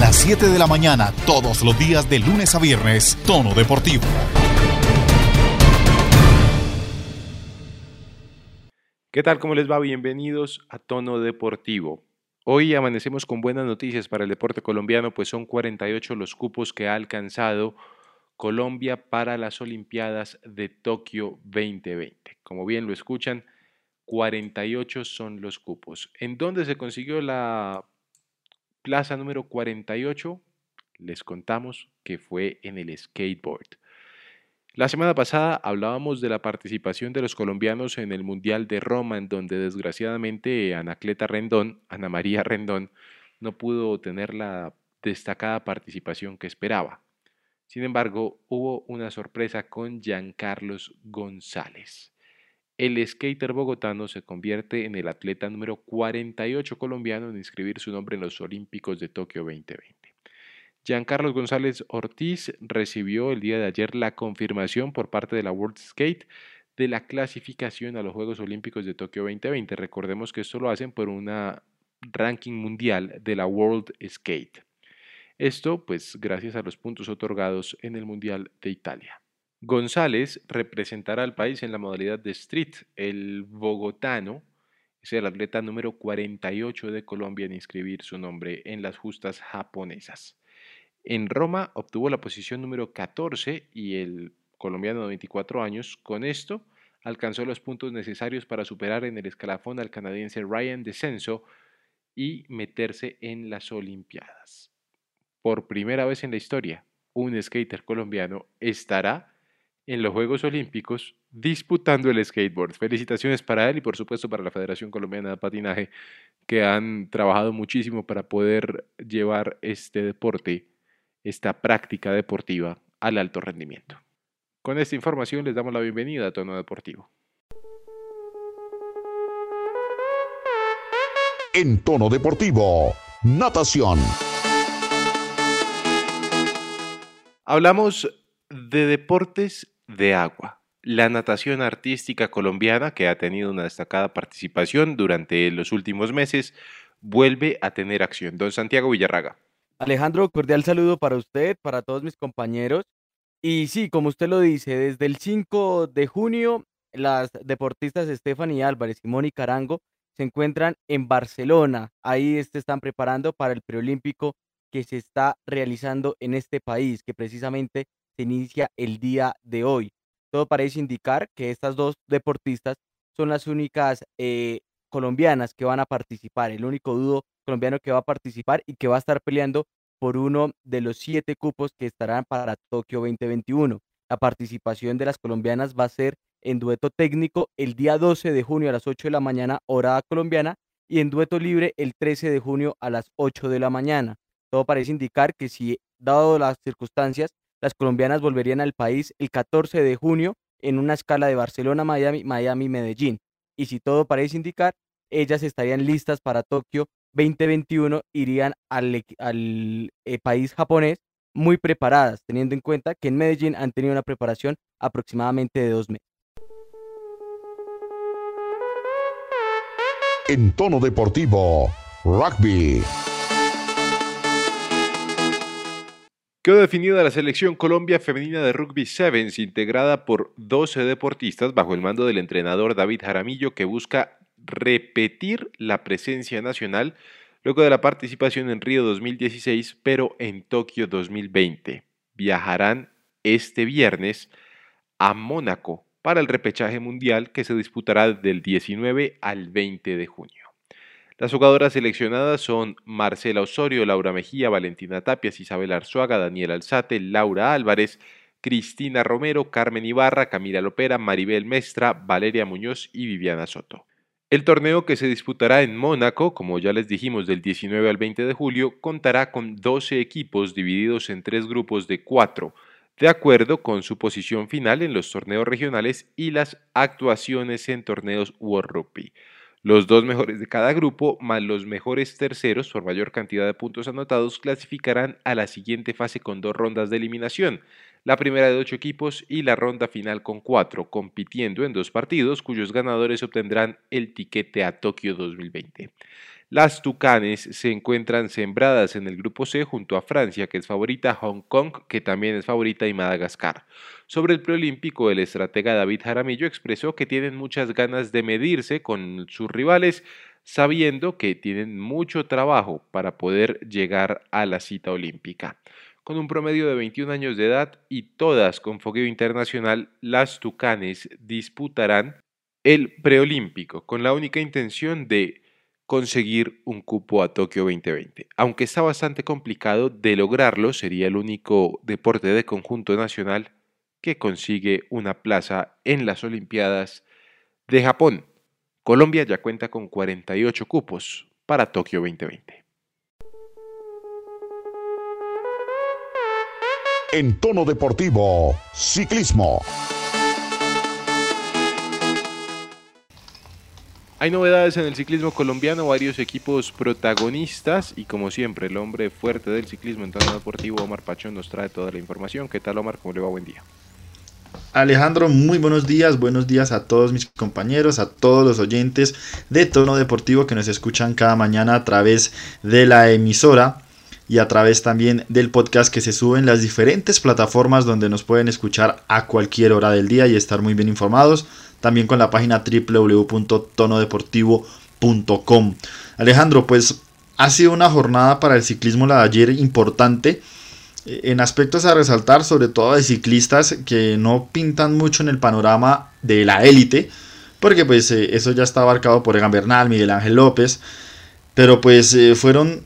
las 7 de la mañana, todos los días de lunes a viernes, Tono Deportivo. ¿Qué tal? ¿Cómo les va? Bienvenidos a Tono Deportivo. Hoy amanecemos con buenas noticias para el deporte colombiano, pues son 48 los cupos que ha alcanzado Colombia para las Olimpiadas de Tokio 2020. Como bien lo escuchan, 48 son los cupos. ¿En dónde se consiguió la plaza número 48? Les contamos que fue en el skateboard. La semana pasada hablábamos de la participación de los colombianos en el Mundial de Roma, en donde desgraciadamente Anacleta Rendón, Ana María Rendón, no pudo tener la destacada participación que esperaba. Sin embargo, hubo una sorpresa con Giancarlos González. El skater bogotano se convierte en el atleta número 48 colombiano en inscribir su nombre en los Olímpicos de Tokio 2020. Giancarlos González Ortiz recibió el día de ayer la confirmación por parte de la World Skate de la clasificación a los Juegos Olímpicos de Tokio 2020. Recordemos que esto lo hacen por una ranking mundial de la World Skate. Esto, pues, gracias a los puntos otorgados en el Mundial de Italia. González representará al país en la modalidad de street. El bogotano es el atleta número 48 de Colombia en inscribir su nombre en las justas japonesas. En Roma obtuvo la posición número 14 y el colombiano de 24 años con esto alcanzó los puntos necesarios para superar en el escalafón al canadiense Ryan Descenso y meterse en las Olimpiadas. Por primera vez en la historia, un skater colombiano estará en los Juegos Olímpicos disputando el skateboard. Felicitaciones para él y por supuesto para la Federación Colombiana de Patinaje que han trabajado muchísimo para poder llevar este deporte esta práctica deportiva al alto rendimiento. Con esta información les damos la bienvenida a Tono Deportivo. En Tono Deportivo, natación. Hablamos de deportes de agua. La natación artística colombiana, que ha tenido una destacada participación durante los últimos meses, vuelve a tener acción. Don Santiago Villarraga. Alejandro, cordial saludo para usted, para todos mis compañeros. Y sí, como usted lo dice, desde el 5 de junio, las deportistas Stephanie Álvarez y Mónica Arango se encuentran en Barcelona. Ahí se están preparando para el preolímpico que se está realizando en este país, que precisamente se inicia el día de hoy. Todo parece indicar que estas dos deportistas son las únicas eh, colombianas que van a participar, el único dudo colombiano que va a participar y que va a estar peleando por uno de los siete cupos que estarán para Tokio 2021. La participación de las colombianas va a ser en dueto técnico el día 12 de junio a las 8 de la mañana, hora colombiana, y en dueto libre el 13 de junio a las 8 de la mañana. Todo parece indicar que si, dado las circunstancias, las colombianas volverían al país el 14 de junio en una escala de Barcelona, Miami, Miami, Medellín y si todo parece indicar, ellas estarían listas para Tokio 2021, irían al, eh, país japonés muy preparadas, teniendo en cuenta que en Medellín han tenido una preparación aproximadamente de dos meses. En tono deportivo, rugby. Quedó definida la selección Colombia femenina de rugby sevens, integrada por 12 deportistas bajo el mando del entrenador David Jaramillo, que busca repetir la presencia nacional luego de la participación en Río 2016, pero en Tokio 2020. Viajarán este viernes a Mónaco para el repechaje mundial que se disputará del 19 al 20 de junio. Las jugadoras seleccionadas son Marcela Osorio, Laura Mejía, Valentina Tapias, Isabel Arzuaga, Daniel Alzate, Laura Álvarez, Cristina Romero, Carmen Ibarra, Camila Lopera, Maribel Mestra, Valeria Muñoz y Viviana Soto. El torneo que se disputará en Mónaco, como ya les dijimos, del 19 al 20 de julio, contará con 12 equipos divididos en tres grupos de cuatro, de acuerdo con su posición final en los torneos regionales y las actuaciones en torneos World Rugby. Los dos mejores de cada grupo, más los mejores terceros por mayor cantidad de puntos anotados, clasificarán a la siguiente fase con dos rondas de eliminación, la primera de ocho equipos y la ronda final con cuatro, compitiendo en dos partidos cuyos ganadores obtendrán el tiquete a Tokio 2020. Las Tucanes se encuentran sembradas en el grupo C junto a Francia, que es favorita, Hong Kong, que también es favorita, y Madagascar. Sobre el preolímpico, el estratega David Jaramillo expresó que tienen muchas ganas de medirse con sus rivales, sabiendo que tienen mucho trabajo para poder llegar a la cita olímpica. Con un promedio de 21 años de edad y todas con fogueo internacional, las Tucanes disputarán el preolímpico con la única intención de conseguir un cupo a Tokio 2020. Aunque está bastante complicado de lograrlo, sería el único deporte de conjunto nacional que consigue una plaza en las Olimpiadas de Japón. Colombia ya cuenta con 48 cupos para Tokio 2020. En tono deportivo, ciclismo. Hay novedades en el ciclismo colombiano, varios equipos protagonistas y como siempre el hombre fuerte del ciclismo en tono deportivo, Omar Pachón, nos trae toda la información. ¿Qué tal Omar? ¿Cómo le va? Buen día. Alejandro, muy buenos días, buenos días a todos mis compañeros, a todos los oyentes de Tono Deportivo que nos escuchan cada mañana a través de la emisora y a través también del podcast que se sube en las diferentes plataformas donde nos pueden escuchar a cualquier hora del día y estar muy bien informados también con la página www.tonodeportivo.com. Alejandro, pues ha sido una jornada para el ciclismo la de ayer importante en aspectos a resaltar, sobre todo de ciclistas que no pintan mucho en el panorama de la élite, porque pues eh, eso ya está abarcado por Egan Bernal, Miguel Ángel López, pero pues eh, fueron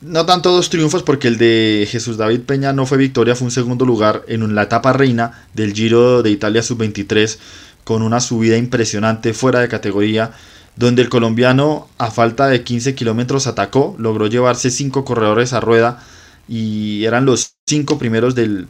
no tanto dos triunfos porque el de Jesús David Peña no fue victoria, fue un segundo lugar en la etapa reina del Giro de Italia sub-23 con una subida impresionante fuera de categoría, donde el colombiano a falta de 15 kilómetros atacó, logró llevarse 5 corredores a rueda y eran los 5 primeros del,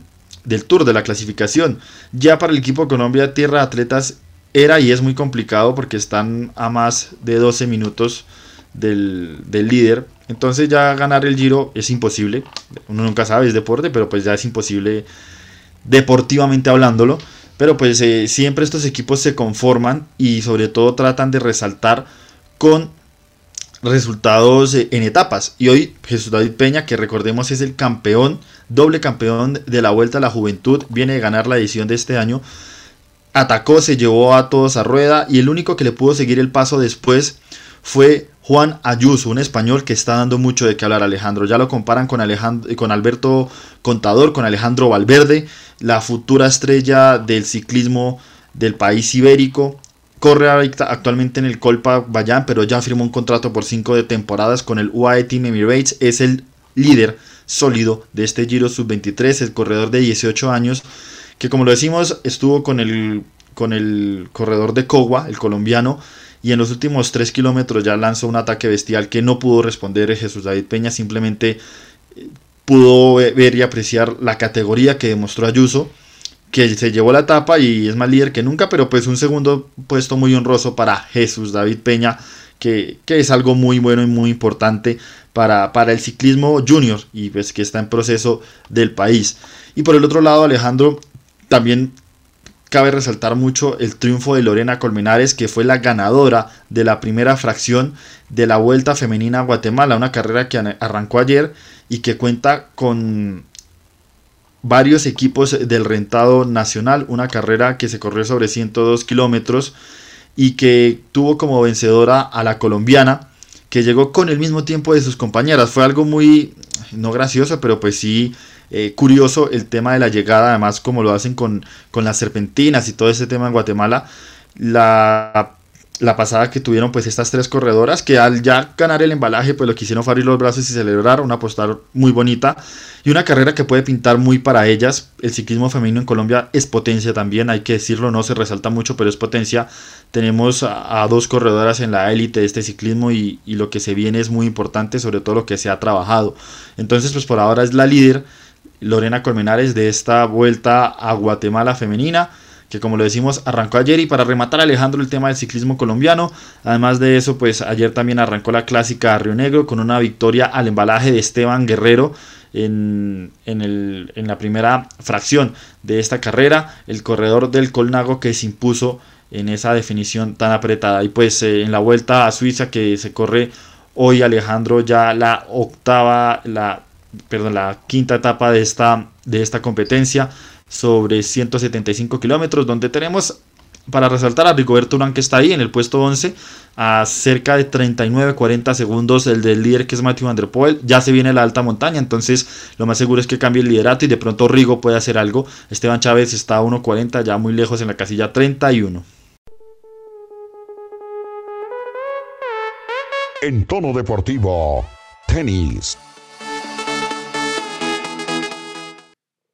Tour de la clasificación. Ya para el equipo Colombia Tierra Atletas era y es muy complicado porque están a más de 12 minutos del, del, líder. Entonces ya ganar el giro es imposible. Uno nunca sabe, es deporte, pero pues ya es imposible deportivamente hablándolo. Pero pues eh, siempre estos equipos se conforman y sobre todo tratan de resaltar con resultados eh, en etapas. Y hoy Jesús David Peña, que recordemos es el campeón, doble campeón de la Vuelta a la Juventud, viene de ganar la edición de este año, atacó, se llevó a todos a rueda y el único que le pudo seguir el paso después fue Juan Ayuso, un español que está dando mucho de qué hablar Alejandro. Ya lo comparan con, Alejandro, con Alberto Contador, con Alejandro Valverde, la futura estrella del ciclismo del país ibérico. Corre actualmente en el Colpa Bayán, pero ya firmó un contrato por cinco de temporadas con el UAE Team Emirates. Es el líder sólido de este Giro Sub-23, el corredor de 18 años, que como lo decimos, estuvo con el, con el corredor de Cogua, el colombiano, y en los últimos 3 kilómetros ya lanzó un ataque bestial que no pudo responder Jesús David Peña, simplemente eh, pudo ver y apreciar la categoría que demostró Ayuso, que se llevó la etapa y es más líder que nunca, pero pues un segundo puesto muy honroso para Jesús David Peña, que, es algo muy bueno y muy importante para, para el ciclismo junior y pues que está en proceso del país. Y por el otro lado, Alejandro, también Cabe resaltar mucho el triunfo de Lorena Colmenares, que fue la ganadora de la primera fracción de la Vuelta Femenina a Guatemala, una carrera que arrancó ayer y que cuenta con varios equipos del rentado nacional, una carrera que se corrió sobre 102 kilómetros y que tuvo como vencedora a la colombiana, que llegó con el mismo tiempo de sus compañeras. Fue algo muy, no gracioso, pero pues sí eh, curioso el tema de la llegada, además como lo hacen con, con las serpentinas y todo ese tema en Guatemala. La, la, pasada que tuvieron pues estas tres corredoras que al ya ganar el embalaje pues lo quisieron abrir los brazos y celebrar, una postal muy bonita y una carrera que puede pintar muy para ellas. El ciclismo femenino en Colombia es potencia también, hay que decirlo, no se resalta mucho pero es potencia. Tenemos a, dos corredoras en la élite de este ciclismo y, y lo que se viene es muy importante, sobre todo lo que se ha trabajado. Entonces pues por ahora es la líder Lorena Colmenares de esta vuelta a Guatemala femenina que como lo decimos arrancó ayer y para rematar Alejandro el tema del ciclismo colombiano, además de eso pues ayer también arrancó la clásica Río Negro con una victoria al embalaje de Esteban Guerrero en, en, la primera fracción de esta carrera, el corredor del Colnago que se impuso en esa definición tan apretada. Y pues eh, en la vuelta a Suiza que se corre Hoy Alejandro ya la octava, la, perdón, la quinta etapa de esta, de esta competencia sobre 175 kilómetros, donde tenemos para resaltar a Rigoberto Urán que está ahí en el puesto 11 a cerca de 39-40 segundos el del líder que es Matthew Van Der Poel. Ya se viene la alta montaña, entonces lo más seguro es que cambie el liderato y de pronto Rigo puede hacer algo. Esteban Chávez está a 1.40 ya muy lejos en la casilla 31. En tono deportivo, tenis.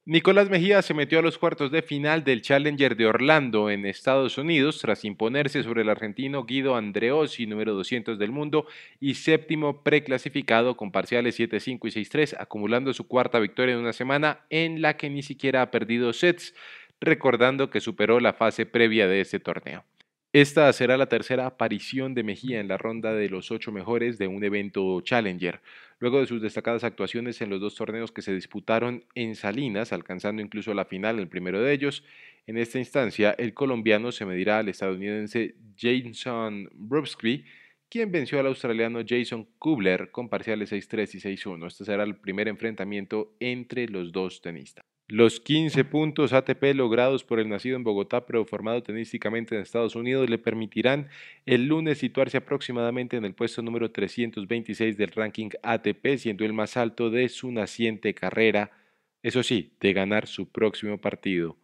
Nicolás Mejía se metió a los cuartos de final del Challenger de Orlando en Estados Unidos tras imponerse sobre el argentino Guido Andreossi, número 200 del mundo y séptimo preclasificado con parciales 7-5 y 6-3, acumulando su cuarta victoria en una semana en la que ni siquiera ha perdido sets, recordando que superó la fase previa de este torneo. Esta será la tercera aparición de Mejía en la ronda de los ocho mejores de un evento Challenger, luego de sus destacadas actuaciones en los dos torneos que se disputaron en Salinas, alcanzando incluso la final en el primero de ellos. En esta instancia, el colombiano se medirá al estadounidense Jason Brubsky, quien venció al australiano Jason Kubler con parciales 6-3 y 6-1. Este será el primer enfrentamiento entre los dos tenistas. Los 15 puntos ATP logrados por el nacido en Bogotá pero formado tenísticamente en Estados Unidos le permitirán el lunes situarse aproximadamente en el puesto número 326 del ranking ATP, siendo el más alto de su naciente carrera, eso sí, de ganar su próximo partido.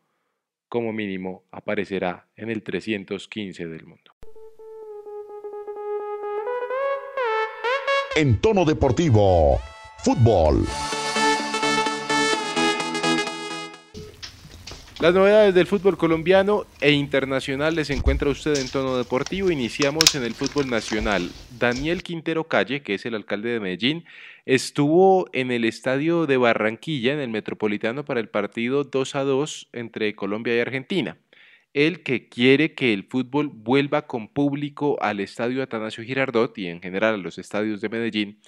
Como mínimo aparecerá en el 315 del mundo. En tono deportivo, fútbol. Las novedades del fútbol colombiano e internacional les encuentra usted en tono deportivo. Iniciamos en el fútbol nacional. Daniel Quintero Calle, que es el alcalde de Medellín, estuvo en el estadio de Barranquilla, en el Metropolitano, para el partido 2 a 2 entre Colombia y Argentina. Él que quiere que el fútbol vuelva con público al estadio Atanasio Girardot y en general a los estadios de Medellín,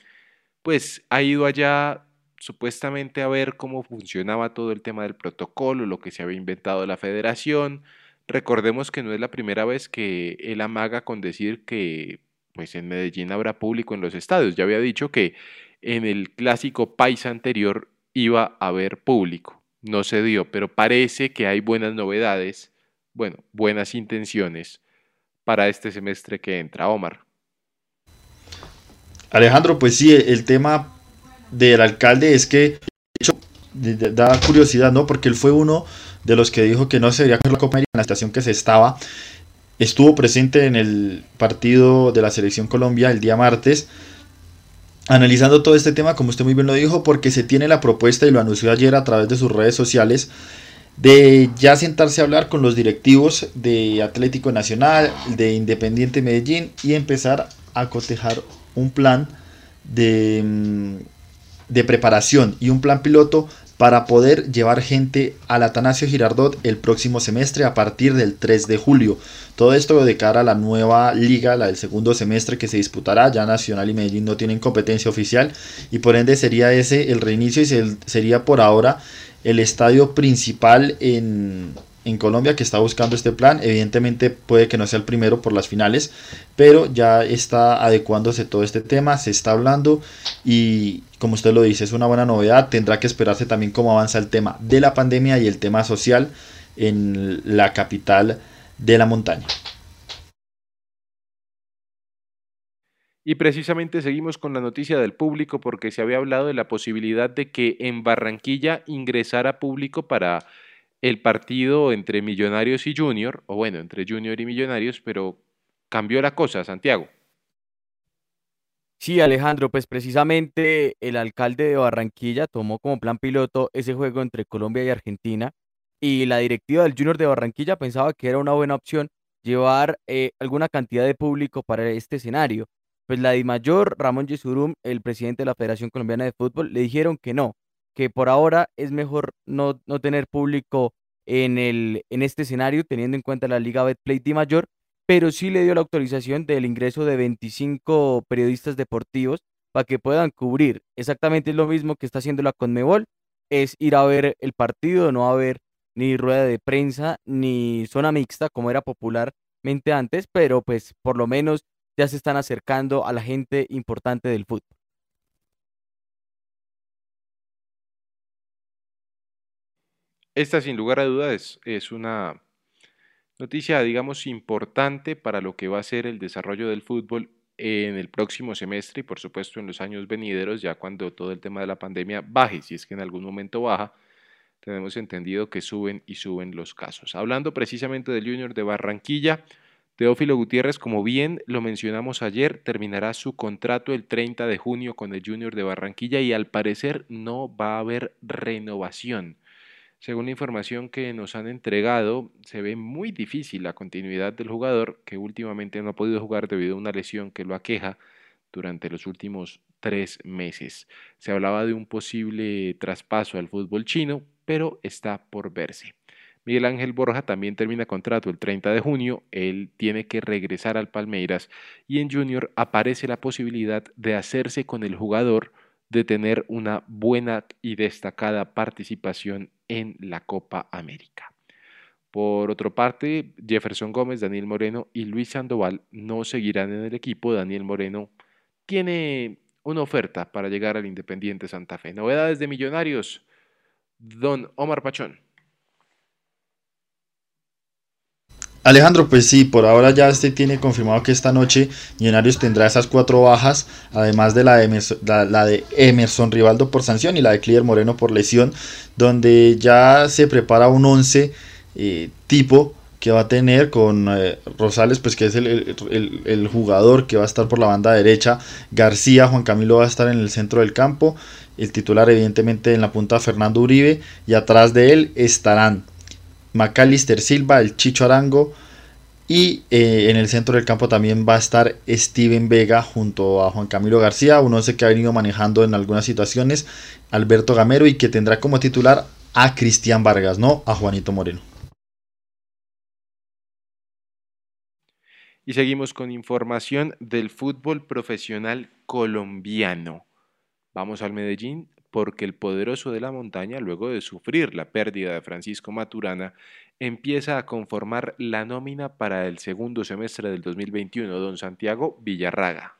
pues ha ido allá supuestamente a ver cómo funcionaba todo el tema del protocolo, lo que se había inventado la federación. Recordemos que no es la primera vez que él amaga con decir que pues en Medellín habrá público en los estadios. Ya había dicho que en el clásico país anterior iba a haber público. No se dio, pero parece que hay buenas novedades, bueno, buenas intenciones para este semestre que entra. Omar. Alejandro, pues sí, el tema del alcalde es que, de hecho, da curiosidad, ¿no? Porque él fue uno de los que dijo que no se debería coger la Copa América en la estación que se estaba. Estuvo presente en el partido de la Selección Colombia el día martes, analizando todo este tema, como usted muy bien lo dijo, porque se tiene la propuesta y lo anunció ayer a través de sus redes sociales de ya sentarse a hablar con los directivos de Atlético Nacional, de Independiente Medellín y empezar a cotejar un plan de mm, de preparación y un plan piloto para poder llevar gente al Atanasio Girardot el próximo semestre a partir del 3 de julio. Todo esto de cara a la nueva liga, la del segundo semestre que se disputará. Ya Nacional y Medellín no tienen competencia oficial y por ende sería ese el reinicio y sería por ahora el estadio principal en, en Colombia que está buscando este plan. Evidentemente puede que no sea el primero por las finales, pero ya está adecuándose todo este tema, se está hablando y como usted lo dice, es una buena novedad. Tendrá que esperarse también cómo avanza el tema de la pandemia y el tema social en la capital de la montaña. Y precisamente seguimos con la noticia del público porque se había hablado de la posibilidad de que en Barranquilla ingresara público para el partido entre Millonarios y Junior, o bueno, entre Junior y Millonarios, pero cambió la cosa, Santiago. Sí, Alejandro, pues precisamente el alcalde de Barranquilla tomó como plan piloto ese juego entre Colombia y Argentina y la directiva del Junior de Barranquilla pensaba que era una buena opción llevar eh, alguna cantidad de público para este escenario. Pues la Mayor, Ramón Yesurum, el presidente de la Federación Colombiana de Fútbol, le dijeron que no, que por ahora es mejor no, no tener público en, el, en este escenario, teniendo en cuenta la Liga Betplay Di Mayor, pero sí le dio la autorización del ingreso de 25 periodistas deportivos para que puedan cubrir. Exactamente lo mismo que está haciendo la Conmebol, es ir a ver el partido, no haber ni rueda de prensa ni zona mixta como era popularmente antes, pero pues por lo menos ya se están acercando a la gente importante del fútbol. Esta sin lugar a dudas es una noticia, digamos, importante para lo que va a ser el desarrollo del fútbol en el próximo semestre y por supuesto en los años venideros, ya cuando todo el tema de la pandemia baje, si es que en algún momento baja, tenemos entendido que suben y suben los casos. Hablando precisamente del Junior de Barranquilla, Teófilo Gutiérrez, como bien lo mencionamos ayer, terminará su contrato el 30 de junio con el Junior de Barranquilla y al parecer no va a haber renovación. Según la información que nos han entregado, se ve muy difícil la continuidad del jugador, que últimamente no ha podido jugar debido a una lesión que lo aqueja durante los últimos tres meses. Se hablaba de un posible traspaso al fútbol chino, pero está por verse. Miguel Ángel Borja también termina contrato el 30 de junio, él tiene que regresar al Palmeiras y en Junior aparece la posibilidad de hacerse con el jugador, de tener una buena y destacada participación en la Copa América. Por otra parte, Jefferson Gómez, Daniel Moreno y Luis Sandoval no seguirán en el equipo. Daniel Moreno tiene una oferta para llegar al Independiente Santa Fe. Novedades de Millonarios. Don Omar Pachón. Alejandro, pues sí, por ahora ya este tiene confirmado que esta noche Millonarios tendrá esas cuatro bajas, además de la de, Emerson, la, de Emerson Rivaldo por sanción y la de Clier Moreno por lesión, donde ya se prepara un 11 eh, tipo que va a tener con eh, Rosales, pues que es el, el, jugador que va a estar por la banda derecha, García, Juan Camilo va a estar en el centro del campo, el titular evidentemente en la punta Fernando Uribe, y atrás de él estarán Macalister Silva, el Chicho Arango. Y eh, en el centro del campo también va a estar Steven Vega junto a Juan Camilo García, un once que ha venido manejando en algunas situaciones, Alberto Gamero y que tendrá como titular a Cristian Vargas, no a Juanito Moreno. Y seguimos con información del fútbol profesional colombiano. Vamos al Medellín porque el poderoso de la montaña, luego de sufrir la pérdida de Francisco Maturana, empieza a conformar la nómina para el segundo semestre del 2021, don Santiago Villarraga.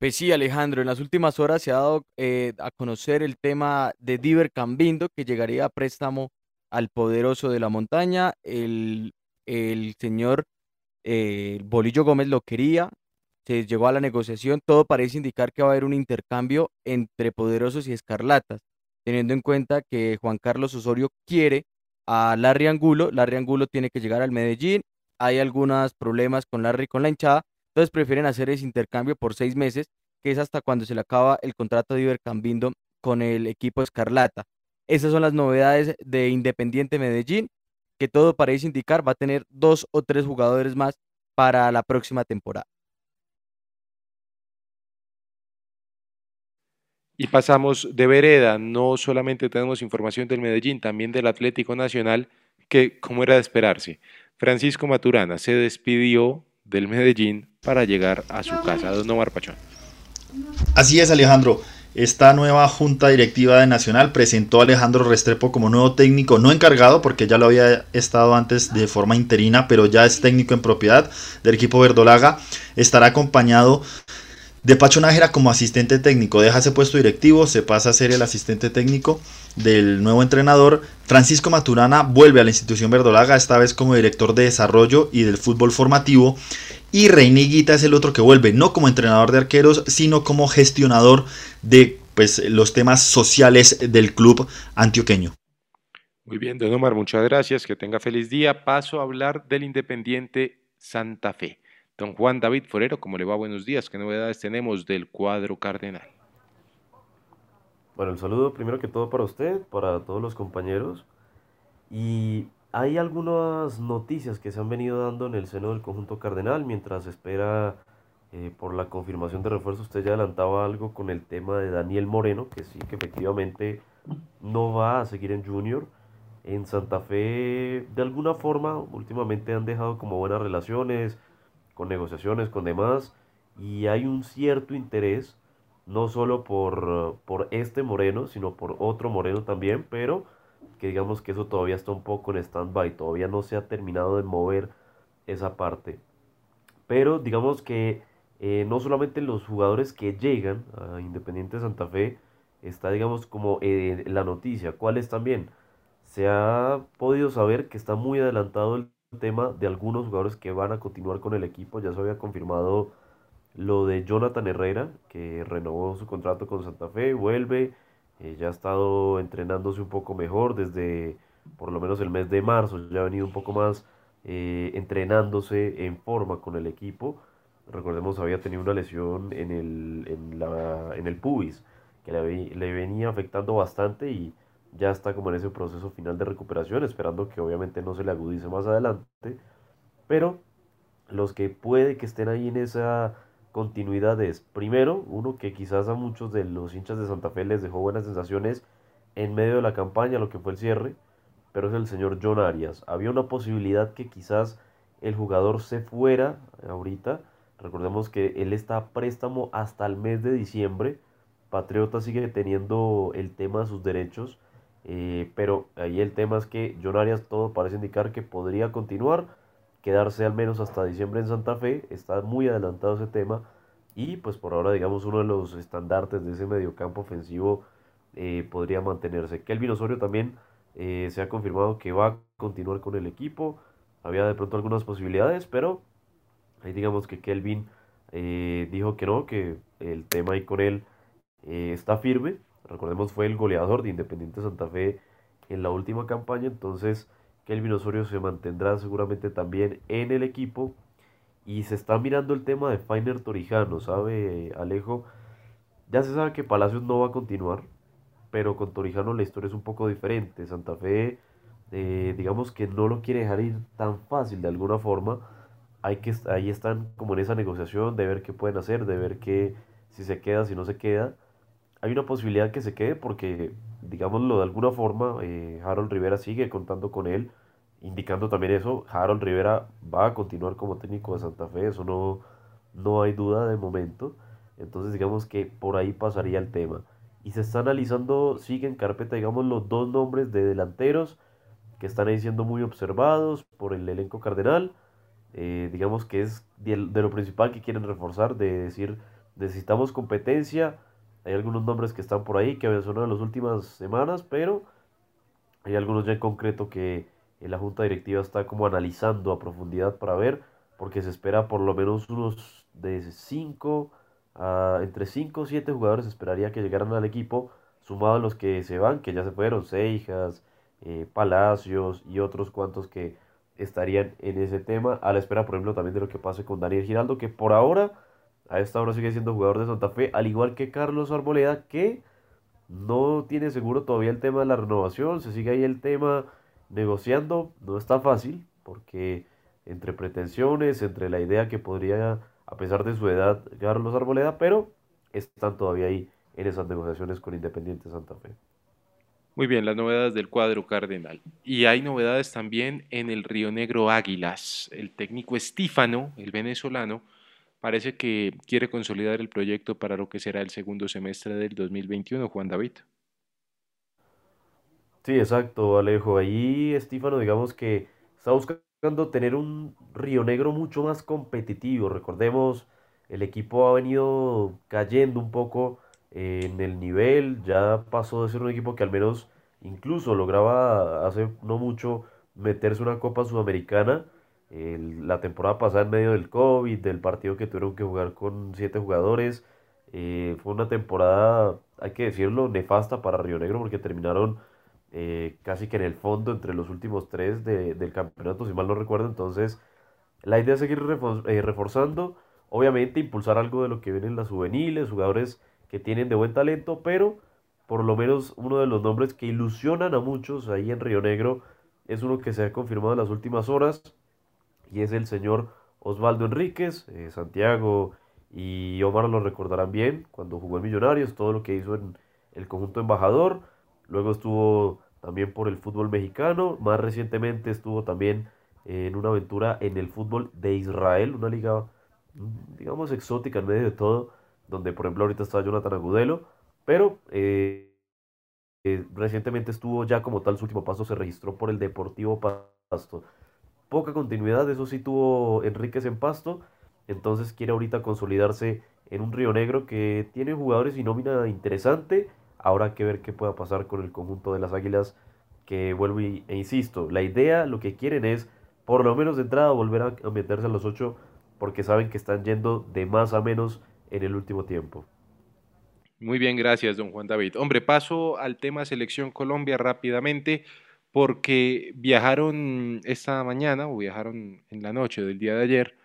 Pues sí, Alejandro, en las últimas horas se ha dado eh, a conocer el tema de Diver Cambindo, que llegaría a préstamo al poderoso de la montaña. El, el señor eh, Bolillo Gómez lo quería, se llegó a la negociación, todo parece indicar que va a haber un intercambio entre poderosos y escarlatas, teniendo en cuenta que Juan Carlos Osorio quiere a Larry Angulo, Larry Angulo tiene que llegar al Medellín, hay algunos problemas con Larry con la hinchada, entonces prefieren hacer ese intercambio por seis meses, que es hasta cuando se le acaba el contrato de Ibercambindo con el equipo Escarlata. Esas son las novedades de Independiente Medellín, que todo parece indicar va a tener dos o tres jugadores más para la próxima temporada. Y pasamos de vereda, no solamente tenemos información del Medellín, también del Atlético Nacional, que como era de esperarse, Francisco Maturana se despidió del Medellín para llegar a su casa, don Omar Pachón. Así es, Alejandro. Esta nueva junta directiva de Nacional presentó a Alejandro Restrepo como nuevo técnico, no encargado porque ya lo había estado antes de forma interina, pero ya es técnico en propiedad del equipo verdolaga. Estará acompañado de Pacho Nájera como asistente técnico, deja ese puesto directivo, se pasa a ser el asistente técnico del nuevo entrenador. Francisco Maturana vuelve a la institución verdolaga, esta vez como director de desarrollo y del fútbol formativo. Y Reini Guita es el otro que vuelve, no como entrenador de arqueros, sino como gestionador de pues, los temas sociales del club antioqueño. Muy bien, Don Omar, muchas gracias, que tenga feliz día. Paso a hablar del Independiente Santa Fe. Don Juan David Forero, ¿cómo le va? Buenos días. ¿Qué novedades tenemos del cuadro cardenal? Bueno, el saludo primero que todo para usted, para todos los compañeros. Y hay algunas noticias que se han venido dando en el seno del conjunto cardenal mientras espera eh, por la confirmación de refuerzo. Usted ya adelantaba algo con el tema de Daniel Moreno, que sí, que efectivamente no va a seguir en Junior. En Santa Fe, de alguna forma, últimamente han dejado como buenas relaciones con negociaciones, con demás, y hay un cierto interés, no solo por, por este Moreno, sino por otro Moreno también, pero que digamos que eso todavía está un poco en stand-by, todavía no se ha terminado de mover esa parte. pero digamos que eh, no solamente los jugadores que llegan a Independiente Santa Fe, está digamos como eh, la noticia, ¿cuáles también? Se ha podido saber que está muy adelantado el tema de algunos jugadores que van a continuar con el equipo, ya se había confirmado lo de Jonathan Herrera, que renovó su contrato con Santa Fe, vuelve, eh, ya ha estado entrenándose un poco mejor desde por lo menos el mes de marzo, ya ha venido un poco más eh, entrenándose en forma con el equipo. Recordemos, había tenido una lesión en el, en la, en el pubis que le, le venía afectando bastante y ya está como en ese proceso final de recuperación, esperando que obviamente no se le agudice más adelante. Pero los que puede que estén ahí en esa continuidad es, primero, uno que quizás a muchos de los hinchas de Santa Fe les dejó buenas sensaciones en medio de la campaña, lo que fue el cierre, pero es el señor John Arias. Había una posibilidad que quizás el jugador se fuera ahorita. Recordemos que él está a préstamo hasta el mes de diciembre. Patriota sigue teniendo el tema de sus derechos. Eh, pero ahí el tema es que John Arias todo parece indicar que podría continuar, quedarse al menos hasta diciembre en Santa Fe. Está muy adelantado ese tema. Y pues por ahora digamos uno de los estandartes de ese mediocampo ofensivo eh, podría mantenerse. Kelvin Osorio también eh, se ha confirmado que va a continuar con el equipo. Había de pronto algunas posibilidades, pero ahí digamos que Kelvin eh, dijo que no, que el tema ahí con él está firme. Recordemos, fue el goleador de Independiente Santa Fe en la última campaña, entonces Kelvin Osorio se mantendrá seguramente también en el equipo. Y se está mirando el tema de Fainer Torijano, ¿sabe, Alejo? Ya se sabe que Palacios no va a continuar, pero con Torijano la historia es un poco diferente. Santa Fe, eh, digamos que no lo quiere dejar ir tan fácil de alguna forma. Hay que, ahí están como en esa negociación de ver qué pueden hacer, de ver qué, si se queda, si no se queda. Hay una posibilidad que se quede porque, digámoslo de alguna forma, eh, Harold Rivera sigue contando con él, indicando también eso. Harold Rivera va a continuar como técnico de Santa Fe, eso no, no hay duda de momento. Entonces digamos que por ahí pasaría el tema y se está analizando, siguen carpeta, digamos, los dos nombres de delanteros que están ahí siendo muy observados por el elenco cardenal. Eh, digamos que es de, lo principal que quieren reforzar, de decir, necesitamos competencia. Hay algunos nombres que están por ahí que habían sonado en las últimas semanas, pero hay algunos ya en concreto que la junta directiva está como analizando a profundidad para ver, porque se espera por lo menos unos de 5 entre 5 o 7 jugadores esperaría que llegaran al equipo, sumado a los que se van, que ya se fueron, Seijas, eh, Palacios y otros cuantos que estarían en ese tema, a la espera, por ejemplo, también de lo que pase con Daniel Giraldo, que por ahora, a esta hora sigue siendo jugador de Santa Fe, al igual que Carlos Arboleda, que no tiene seguro todavía el tema de la renovación, se sigue ahí el tema negociando, no está fácil, porque entre pretensiones, entre la idea que podría a pesar de su edad, Carlos Arboleda, pero están todavía ahí en esas negociaciones con Independiente Santa Fe. Muy bien, las novedades del cuadro cardenal. Y hay novedades también en el Río Negro Águilas. El técnico Estífano, el venezolano, parece que quiere consolidar el proyecto para lo que será el segundo semestre del 2021, Juan David. Sí, exacto, Alejo. Ahí Estífano, digamos que está buscando tener un Río Negro mucho más competitivo. Recordemos, el equipo ha venido cayendo un poco en el nivel, ya pasó de ser un equipo que al menos incluso lograba hace no mucho meterse una Copa Sudamericana. La temporada pasada en medio del COVID, del partido que tuvieron que jugar con siete jugadores. Eh, fue una temporada, hay que decirlo, nefasta para Río Negro porque terminaron eh, casi que en el fondo entre los últimos tres del campeonato, si mal no recuerdo. Entonces, la idea es seguir eh, reforzando, obviamente impulsar algo de lo que vienen las juveniles, jugadores que tienen de buen talento, pero por lo menos uno de los nombres que ilusionan a muchos ahí en Río Negro es uno que se ha confirmado en las últimas horas y es el señor Osvaldo Enríquez, eh, Santiago y Omar lo recordarán bien cuando jugó en Millonarios, todo lo que hizo en el conjunto embajador luego estuvo también por el fútbol mexicano, más recientemente estuvo también en una aventura en el fútbol de Israel, una liga, digamos, exótica en medio de todo, donde por ejemplo ahorita está Jonathan Agudelo, pero eh, eh, recientemente estuvo ya como tal, su último paso se registró por el Deportivo Pasto. Poca continuidad, eso sí tuvo Enríquez en Pasto, entonces quiere ahorita consolidarse en un Río Negro que tiene jugadores y nómina interesante. Habrá que ver qué pueda pasar con el conjunto de las Águilas, que vuelvo e insisto, la idea, lo que quieren es, por lo menos de entrada, volver a meterse a los ocho, porque saben que están yendo de más a menos en el último tiempo. Muy bien, gracias, don Juan David. Hombre, paso al tema Selección Colombia rápidamente, porque viajaron esta mañana o viajaron en la noche del día de ayer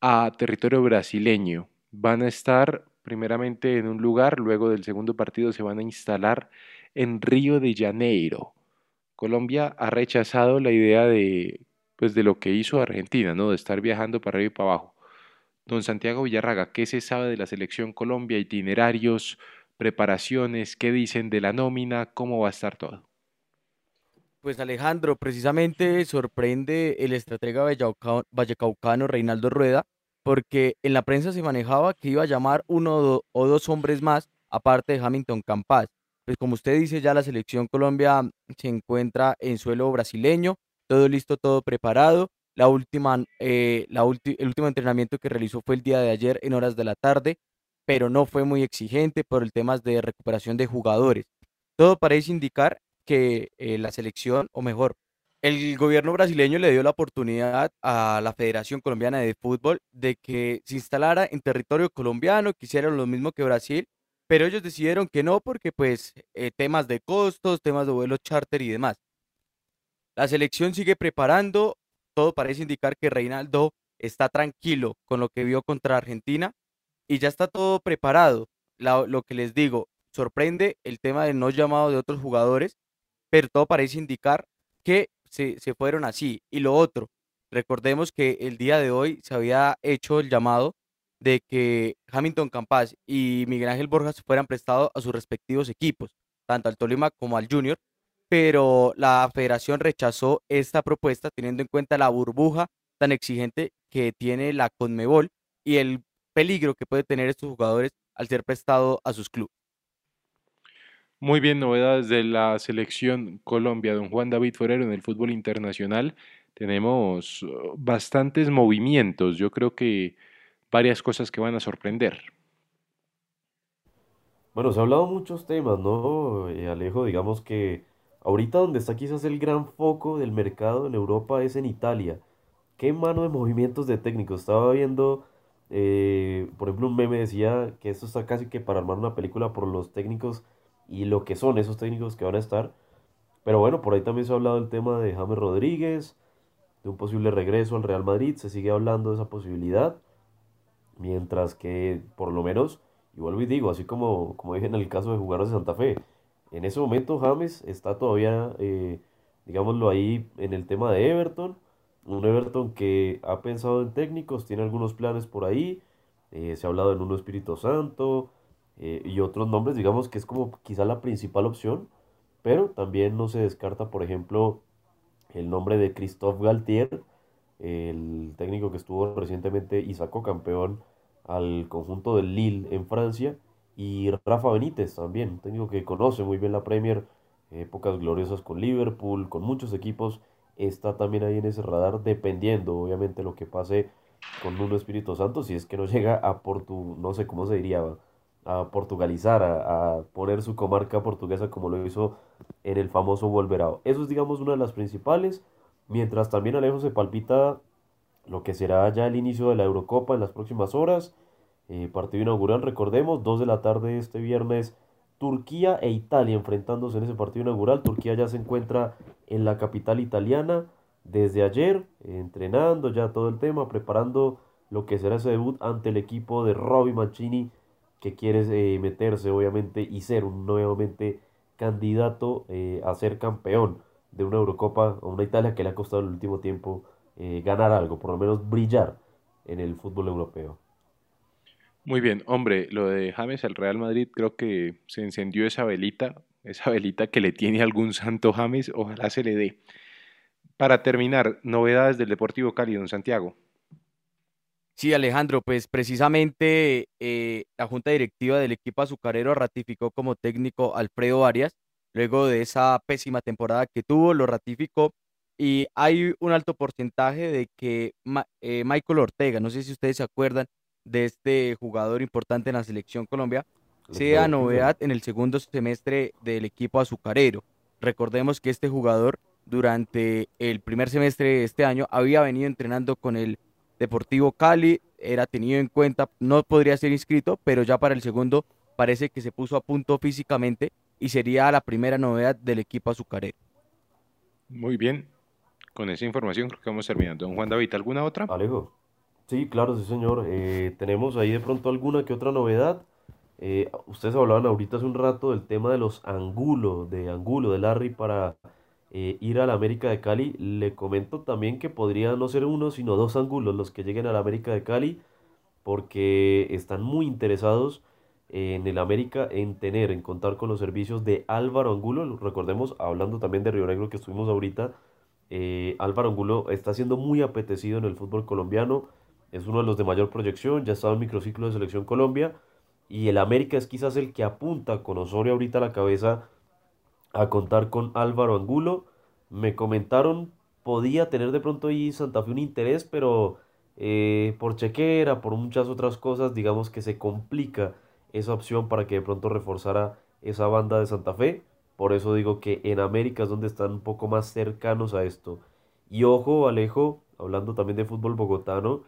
a territorio brasileño. Van a estar primeramente en un lugar, luego del segundo partido se van a instalar en Río de Janeiro. Colombia ha rechazado la idea de, pues, de lo que hizo Argentina, ¿no? de estar viajando para arriba y para abajo. Don Santiago Villarraga, ¿qué se sabe de la selección Colombia? Itinerarios, preparaciones, ¿qué dicen de la nómina? ¿Cómo va a estar todo? Pues Alejandro, precisamente sorprende el estratega vallecaucano Reinaldo Rueda, porque en la prensa se manejaba que iba a llamar uno o dos hombres más, aparte de Hamilton Campas. Pues como usted dice, ya la selección Colombia se encuentra en suelo brasileño, todo listo, todo preparado. La última, eh, el último entrenamiento que realizó fue el día de ayer en horas de la tarde, pero no fue muy exigente por el tema de recuperación de jugadores. Todo parece indicar que eh, la selección, o mejor, el gobierno brasileño le dio la oportunidad a la Federación Colombiana de Fútbol de que se instalara en territorio colombiano, que lo mismo que Brasil, pero ellos decidieron que no porque pues eh, temas de costos, temas de vuelos charter y demás. La selección sigue preparando, todo parece indicar que Reinaldo está tranquilo con lo que vio contra Argentina y ya está todo preparado. lo que les digo, sorprende el tema del no llamado de otros jugadores, pero todo parece indicar que se, fueron así. Y lo otro, recordemos que el día de hoy se había hecho el llamado de que Hamilton Campas y Miguel Ángel Borjas fueran prestados a sus respectivos equipos, tanto al Tolima como al Junior, pero la federación rechazó esta propuesta teniendo en cuenta la burbuja tan exigente que tiene la Conmebol y el peligro que puede tener estos jugadores al ser prestado a sus clubes. Muy bien, novedades de la selección Colombia, don Juan David Forero en el fútbol internacional. Tenemos uh, bastantes movimientos, yo creo que varias cosas que van a sorprender. Bueno, se ha hablado muchos temas, ¿no? Eh, Alejo, digamos que ahorita donde está quizás el gran foco del mercado en Europa es en Italia. ¿Qué mano de movimientos de técnicos? Estaba viendo, eh, por ejemplo, un meme decía que esto está casi que para armar una película por los técnicos y lo que son esos técnicos que van a estar. Pero bueno, por ahí también se ha hablado del tema de James Rodríguez, de un posible regreso al Real Madrid, se sigue hablando de esa posibilidad. Mientras que, por lo menos, y vuelvo digo, así como, como dije en el caso de jugadores de Santa Fe, en ese momento James está todavía, eh, digámoslo ahí, en el tema de Everton. Un Everton que ha pensado en técnicos, tiene algunos planes por ahí. Eh, se ha hablado en uno Espíritu Santo, eh, y otros nombres, digamos que es como quizá la principal opción, pero también no se descarta, por ejemplo, el nombre de Christophe Galtier, el técnico que estuvo recientemente y sacó campeón al conjunto del Lille en Francia, y Rafa Benítez también, un técnico que conoce muy bien la Premier, épocas gloriosas con Liverpool, con muchos equipos, está también ahí en ese radar, dependiendo obviamente lo que pase con Nuno Espíritu Santo, si es que no llega a Portu, no sé cómo se diría, a portugalizar, a, poner su comarca portuguesa como lo hizo en el famoso Wolverao. Eso es, digamos, una de las principales. Mientras también Alejo se palpita lo que será ya el inicio de la Eurocopa en las próximas horas. Eh, partido inaugural, recordemos, 2 de la tarde este viernes, Turquía e Italia enfrentándose en ese partido inaugural. Turquía ya se encuentra en la capital italiana desde ayer, entrenando ya todo el tema, preparando lo que será ese debut ante el equipo de Robbie Mancini que quiere eh, meterse obviamente y ser un nuevamente candidato eh, a ser campeón de una Eurocopa o una Italia que le ha costado en el último tiempo eh, ganar algo, por lo menos brillar en el fútbol europeo. Muy bien, hombre, lo de James al Real Madrid creo que se encendió esa velita, esa velita que le tiene algún santo James, ojalá se le dé. Para terminar, novedades del Deportivo Cali, don Santiago. Sí, Alejandro, pues precisamente eh, la junta directiva del equipo azucarero ratificó como técnico Alfredo Arias, luego de esa pésima temporada que tuvo, lo ratificó y hay un alto porcentaje de que eh, Michael Ortega, no sé si ustedes se acuerdan de este jugador importante en la selección Colombia, sea novedad en el segundo semestre del equipo azucarero. Recordemos que este jugador durante el primer semestre de este año había venido entrenando con el Deportivo Cali, era tenido en cuenta, no podría ser inscrito, pero ya para el segundo parece que se puso a punto físicamente y sería la primera novedad del equipo azucarero. Muy bien, con esa información creo que vamos terminando. Don Juan David, ¿alguna otra? Alejo. Sí, claro, sí señor. Eh, tenemos ahí de pronto alguna que otra novedad. Eh, ustedes hablaban ahorita hace un rato del tema de los Angulo, de Angulo, de Larry para eh, ir a la América de Cali. Le comento también que podría no ser uno, sino dos Angulos los que lleguen a la América de Cali, porque están muy interesados en el América en tener, en contar con los servicios de Álvaro Angulo. Recordemos, hablando también de Río Negro que estuvimos ahorita, eh, Álvaro Angulo está siendo muy apetecido en el fútbol colombiano. Es uno de los de mayor proyección, ya estaba en microciclo de selección Colombia y el América es quizás el que apunta con Osorio ahorita a la cabeza a contar con Álvaro Angulo. Me comentaron, podía tener de pronto ahí Santa Fe un interés, pero eh, por chequera, por muchas otras cosas, digamos que se complica esa opción para que de pronto reforzara esa banda de Santa Fe. Por eso digo que en América es donde están un poco más cercanos a esto. Y ojo, Alejo, hablando también de fútbol bogotano,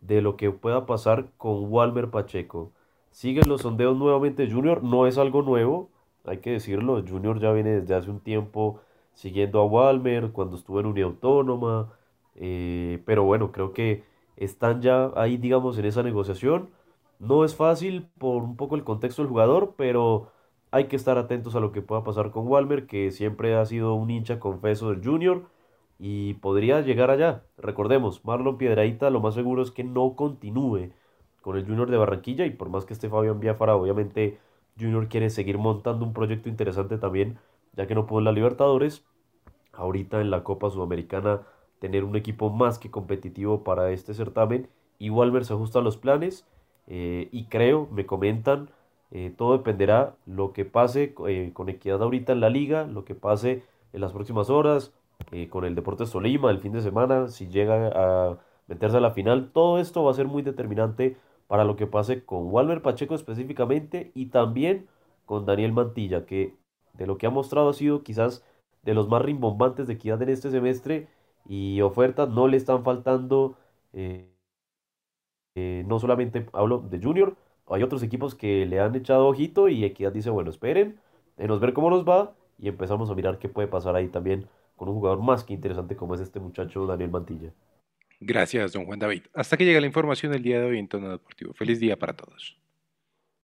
de lo que pueda pasar con Walmer Pacheco. Siguen los sondeos nuevamente Junior, no es algo nuevo, hay que decirlo, Junior ya viene desde hace un tiempo siguiendo a Walmer cuando estuvo en Unión Autónoma, eh, pero bueno, creo que están ya ahí, digamos, en esa negociación. No es fácil por un poco el contexto del jugador, pero hay que estar atentos a lo que pueda pasar con Walmer, que siempre ha sido un hincha confeso del Junior y podría llegar allá. Recordemos, Marlon Piedraíta lo más seguro es que no continúe con el Junior de Barranquilla y por más que esté Fabián Biafara, obviamente Junior quiere seguir montando un proyecto interesante también, ya que no pudo en la Libertadores. Ahorita en la Copa Sudamericana tener un equipo más que competitivo para este certamen. Y se ajusta a los planes eh, y creo, me comentan, eh, todo dependerá lo que pase eh, con Equidad ahorita en la liga, lo que pase en las próximas horas, con el Deportes Tolima el fin de semana, si llega a meterse a la final, todo esto va a ser muy determinante para lo que pase con Walmer Pacheco específicamente y también con Daniel Mantilla, que de lo que ha mostrado ha sido quizás de los más rimbombantes de Equidad en este semestre y ofertas no le están faltando. no solamente hablo de Junior, hay otros equipos que le han echado ojito y Equidad dice, bueno, esperen, nos ver cómo nos va y empezamos a mirar qué puede pasar ahí también con un jugador más que interesante como es este muchacho Daniel Mantilla. Gracias, don Juan David. Hasta que llega la información del día de hoy en Tono Deportivo. Feliz día para todos.